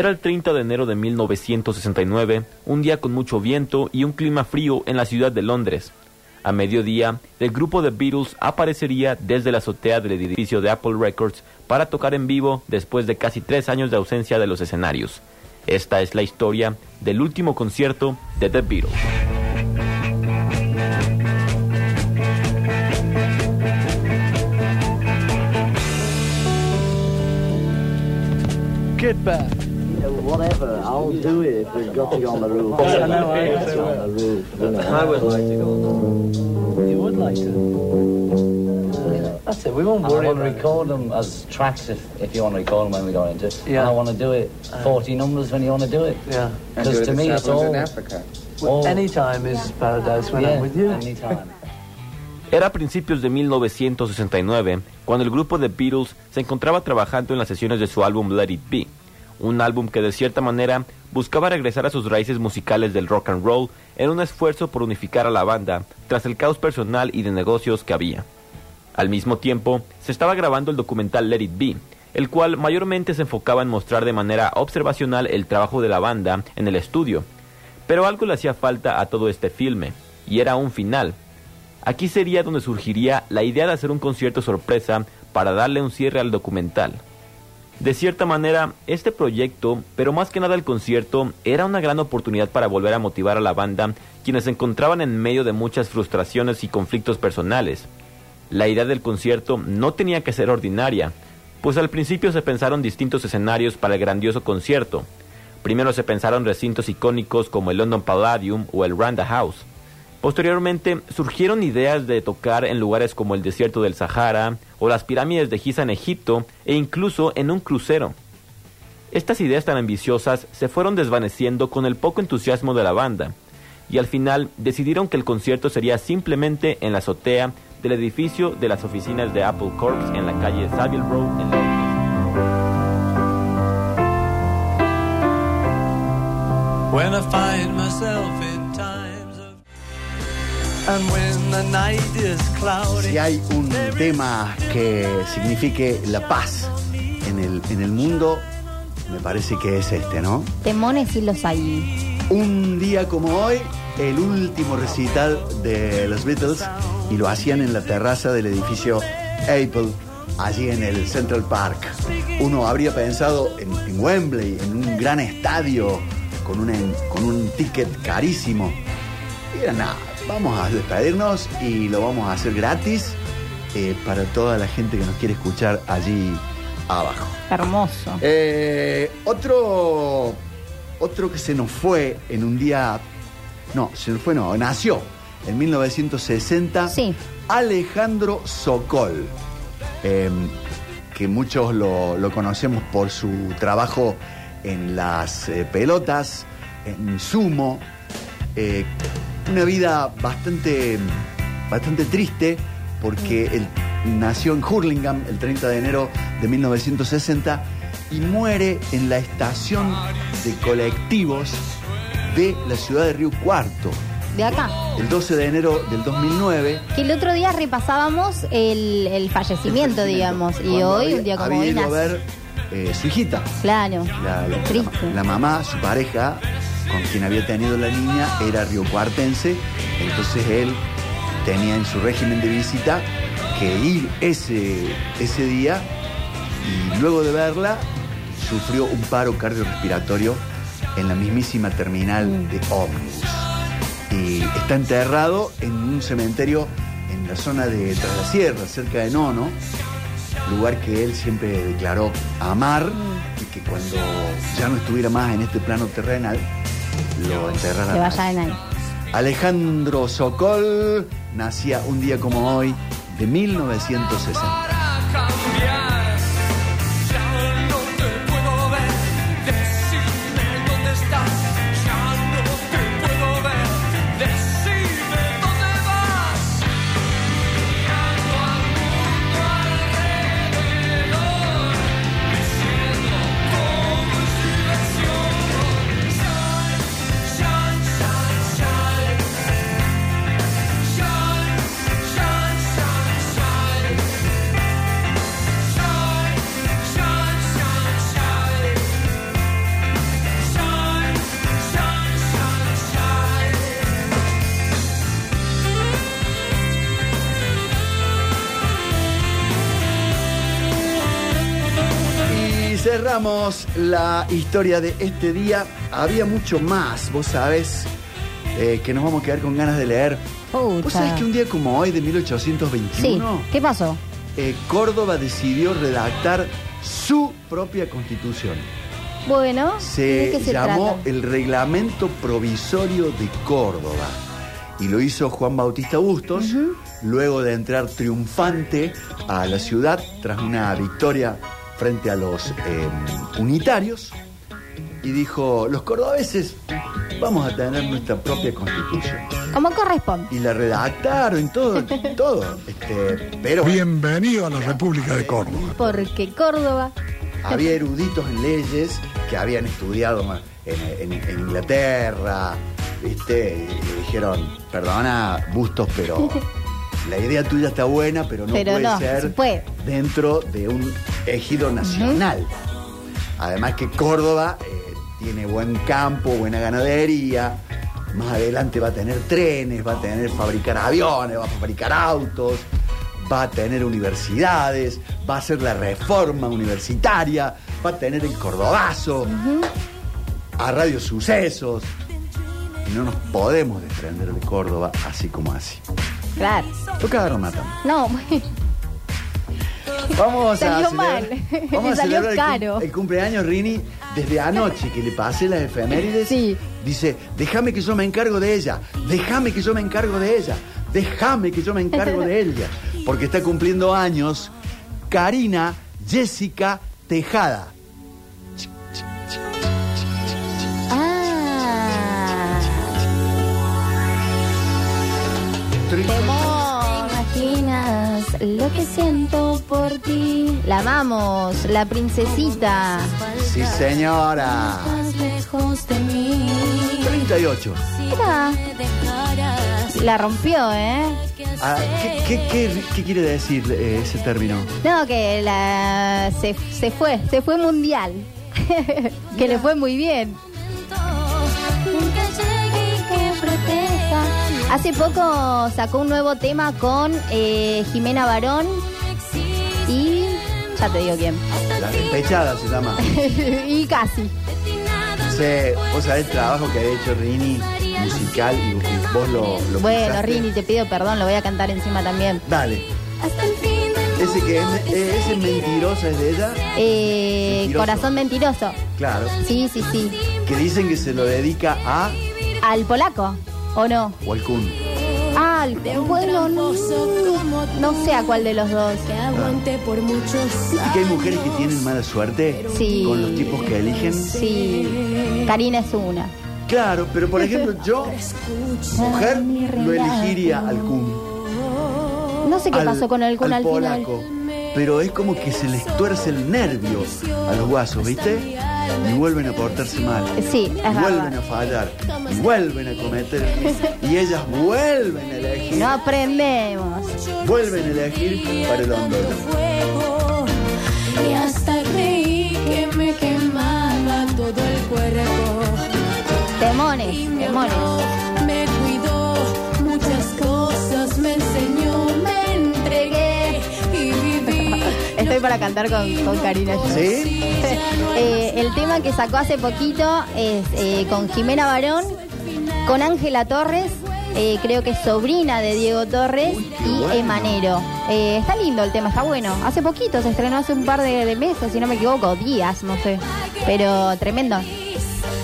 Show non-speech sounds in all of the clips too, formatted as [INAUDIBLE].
Era el 30 de enero de 1969, un día con mucho viento y un clima frío en la ciudad de Londres. A mediodía, el grupo de Beatles aparecería desde la azotea del edificio de Apple Records para tocar en vivo después de casi tres años de ausencia de los escenarios. Esta es la historia del último concierto de The Beatles. Get back. Whatever, I'll do it if we've got to go on the roof. I know, I Let's go on the roof. you. I would like to go on You would like to. That's it. We won't And I worry want to record them as tracks if, if you want to record them when we go into it. Yeah. And I want to do it 40 numbers when you want to do it. Yeah. Because to me it's all... all Any time is paradise when yeah, I'm with you. anytime. [LAUGHS] Era a principios de 1969 cuando el grupo de Beatles se encontraba trabajando en las sesiones de su álbum Let It Be, un álbum que de cierta manera buscaba regresar a sus raíces musicales del rock and roll en un esfuerzo por unificar a la banda tras el caos personal y de negocios que había. Al mismo tiempo, se estaba grabando el documental Let It Be, el cual mayormente se enfocaba en mostrar de manera observacional el trabajo de la banda en el estudio. Pero algo le hacía falta a todo este filme, y era un final. Aquí sería donde surgiría la idea de hacer un concierto sorpresa para darle un cierre al documental. De cierta manera, este proyecto, pero más que nada el concierto, era una gran oportunidad para volver a motivar a la banda, quienes se encontraban en medio de muchas frustraciones y conflictos personales. La idea del concierto no tenía que ser ordinaria, pues al principio se pensaron distintos escenarios para el grandioso concierto. Primero se pensaron recintos icónicos como el London Palladium o el Randa House. Posteriormente surgieron ideas de tocar en lugares como el desierto del Sahara o las pirámides de Giza en Egipto e incluso en un crucero. Estas ideas tan ambiciosas se fueron desvaneciendo con el poco entusiasmo de la banda y al final decidieron que el concierto sería simplemente en la azotea del edificio de las oficinas de Apple Corps en la calle Savile Row en Londres. Si hay un tema que signifique la paz en el, en el mundo, me parece que es este, ¿no? Temones y los hay. Un día como hoy, el último recital de los Beatles, y lo hacían en la terraza del edificio Apple, allí en el Central Park. Uno habría pensado en, en Wembley, en un gran estadio, con, una, con un ticket carísimo. Y era nada, vamos a despedirnos y lo vamos a hacer gratis eh, para toda la gente que nos quiere escuchar allí abajo. Hermoso. Eh, otro, otro que se nos fue en un día. No, se nos fue, no, nació en 1960. Sí. Alejandro Sokol. eh, que muchos lo, lo conocemos por su trabajo en las eh, pelotas, en sumo. Una vida bastante, bastante triste porque él nació en Hurlingham el 30 de enero de 1960 y muere en la estación de colectivos de la ciudad de Río Cuarto De acá. el 12 de enero del 2009. Que el otro día repasábamos el, el fallecimiento, digamos. Y hoy, había- un día como había hoy, ido a ver eh, su hijita. Claro. La, la mamá, su pareja, con quien había tenido la niña, era riocuartense. Entonces él tenía en su régimen de visita que ir ese, ese día y luego de verla sufrió un paro cardiorrespiratorio en la mismísima terminal de ómnibus. Y está enterrado en un cementerio en la zona de Tras la Sierra, cerca de Nono, lugar que él siempre declaró amar y que cuando ya no estuviera más en este plano terrenal, lo enterrara. Que vaya en ahí. Alejandro Sokol nacía un día como hoy de 1960. Cerramos la historia de este día. Había mucho más, vos sabés, eh, que nos vamos a quedar con ganas de leer. Pucha. ¿Vos sabés que un día como hoy, de Sí, 1821, ¿qué pasó? eh, Córdoba decidió redactar su propia constitución? Bueno, ¿de Se, qué se llamó trata? el Reglamento Provisorio de Córdoba. Y lo hizo Juan Bautista Bustos, luego de entrar triunfante a la ciudad tras una victoria frente a los eh, unitarios. Y dijo, los cordobeses vamos a tener nuestra propia constitución. Como corresponde. Y la redactaron, todo, todo. Este, pero Bienvenido a la República de Córdoba. Porque Córdoba. había eruditos en leyes que habían estudiado ma- en, en- en Inglaterra, ¿viste? Y le dijeron, perdona, Bustos, pero la idea tuya está buena, pero no Pero puede no, ser se puede. dentro de un ejido nacional. Además que Córdoba eh, tiene buen campo, buena ganadería. Más adelante va a tener trenes, va a tener fabricar aviones, va a fabricar autos, va a tener universidades, va a hacer la reforma universitaria, va a tener el cordobazo, a Radio Sucesos. Y no nos podemos desprender de Córdoba así como así. Claro. Toca agarrar matando. No, [LAUGHS] Vamos Salió a mal. celebrar- Vamos [LAUGHS] a Salió celebrar el cum- caro. El, cumpleaños Rini desde anoche que le pasé las efemérides. Sí. Dice, déjame que yo me encargo de ella, déjame que yo me encargo de ella, déjame que yo me encargo de ella. Porque está cumpliendo años Karina Jessica Tejada. Temor. Imaginas lo que siento por ti. La amamos, la princesita. Sí, señora. lejos de mí. 38. Mira, la rompió, ¿eh? Ah, ¿qué, qué- qué- qué quiere decir eh, ese término? No, que la se, se fue, se fue mundial. [LAUGHS] que le fue muy bien. Hace poco sacó un nuevo tema con eh, Jimena Barón y ya te digo quién. La despechada se llama. [LAUGHS] y casi. Sí, vos sabés el trabajo que ha hecho Rini musical y vos, lo, lo Bueno. Rini, te pido perdón, lo voy a cantar encima también. Dale. Hasta el fin Ese que es, ese mentiroso es de ella. Eh, Mentiroso. Corazón mentiroso. Claro. Sí, sí, sí. Que dicen que se lo dedica a ¿Al polaco? ¿O no? o al Kun. Ah, bueno, no, no sé a cuál de los dos. que aguante por muchos ¿Viste que hay mujeres que tienen mala suerte Sí. con los tipos que eligen? Sí, Karina es una. Claro, pero por ejemplo yo, [LAUGHS] mujer, lo elegiría al Kun. No sé qué al- pasó con el Kun al, final. polaco. Pero es como que se les tuerce el nervio a los guasos, ¿viste? Y vuelven a portarse mal. Sí, es vuelven verdad. a fallar. Vuelven a cometer. Y ellas vuelven a elegir. No aprendemos. Vuelven a elegir para el hondo. fuego. Y hasta creí que me quemaba todo el cuerpo. Temones, Y Estoy para cantar con, con Karina. ¿Sí? [LAUGHS] Eh, el tema que sacó hace poquito es eh, con Jimena Barón, con Ángela Torres, eh, creo que es sobrina de Diego Torres y bueno. Emanero. Eh, está lindo el tema, está bueno. Hace poquito, se estrenó hace un par de, de meses, si no me equivoco, días, no sé. Pero tremendo.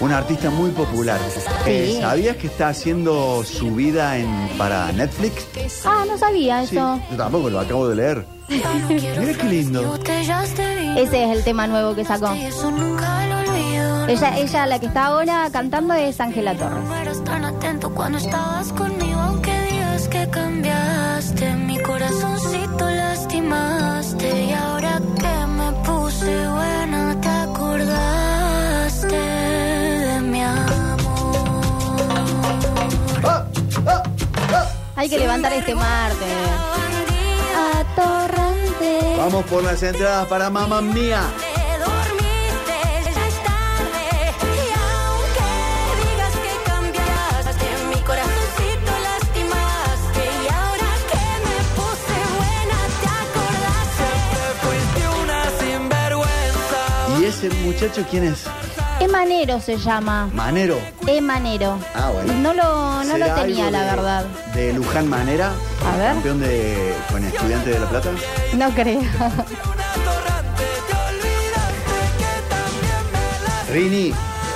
Un artista muy popular. Eh, ¿Sabías que está haciendo su vida en, para Netflix? Ah, no sabía Sí, eso. yo tampoco lo acabo de leer. Mira qué lindo. Ese es el tema nuevo que sacó. y eso nunca lo olvido. Ella, ella la que está ahora cantando es Ángela Torres. Hay que levantar este martes. Atorrante. Vamos por las entradas para Mamma Mía. Te dormiste, ya es tarde. Y aunque digas que cambiaste, mi corazoncito lastimaste. Y ahora que me puse buena, te acordaste. Fuiste una sinvergüenza. Y ese muchacho quién es? Emanero se llama. Manero. Emanero. Ah, bueno. No lo, no lo ¿Será tenía, la de- verdad. De Luján Manera. A ver. Campeón de, con Estudiantes de La Plata. No creo. Rini,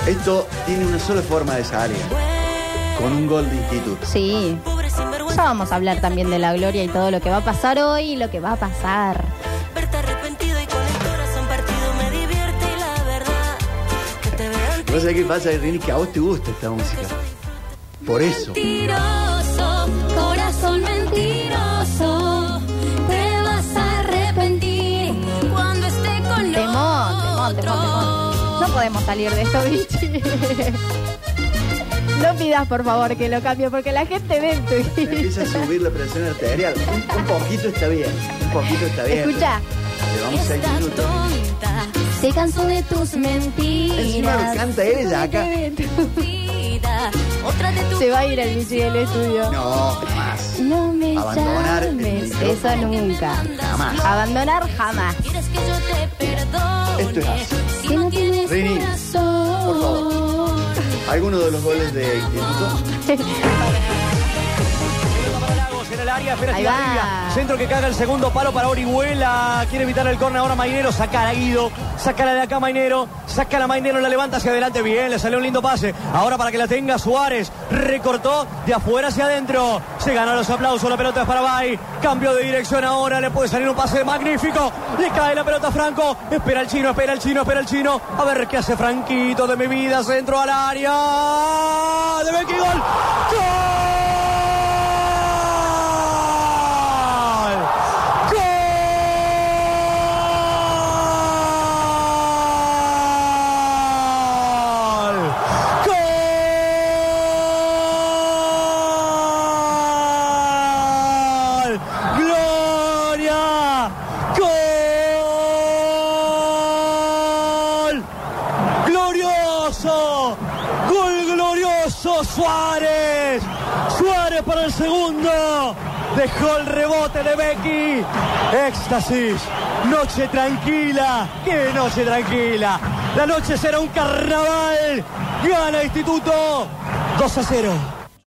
esto tiene una sola forma de salir. Con un gol de instituto. Sí. Ya vamos a hablar también de la gloria y todo lo que va a pasar hoy y lo que va a pasar. ¿Vos sabés qué pasa, Rini? Que a vos te gusta esta música. Por eso. Mentiroso, corazón mentiroso, te vas a arrepentir cuando esté con Temón, temón, temón, temón. No podemos salir de esto, Vichy. No pidas, por favor, que lo cambie, porque la gente ve en tu Empieza a subir la presión arterial. Un, un poquito está bien. Un poquito está bien. Escucha, Llevamos seis minutos. tonta se cansó de tus mentiras. Encima lo canta ella acá. Se va a ir el Vichy del estudio. No, jamás. No me Abandonar llames, eso nunca. Jamás. Abandonar jamás. quieres que yo te perdone. Esto es así. Si no tienes Rini, corazón. por favor. ¿Alguno de los goles de instituto? [LAUGHS] El área, espera Ahí va. Centro que caga el segundo palo para Orihuela. Quiere evitar el córner ahora Mainero. Sacar a Guido. Sácala de acá Mainero. Saca la Mainero, la levanta hacia adelante. Bien, le salió un lindo pase. Ahora para que la tenga Suárez. Recortó de afuera hacia adentro. Se ganó los aplausos. La pelota es para Bay. Cambio de dirección ahora. Le puede salir un pase magnífico. Le cae la pelota a Franco. Espera el chino, espera el chino, espera el chino. A ver qué hace Franquito de mi vida. Centro al área. De Becky, gol. ¡Gol! ¡Gol! ¡Gol! ¡Gloria! ¡Gol! ¡Glorioso! ¡Gol glorioso! ¡Suárez! ¡Suárez para el segundo! Dejó el rebote de Becky. Éxtasis. Noche tranquila. ¡Qué noche tranquila! La noche será un carnaval. Gana Instituto 2 a 0.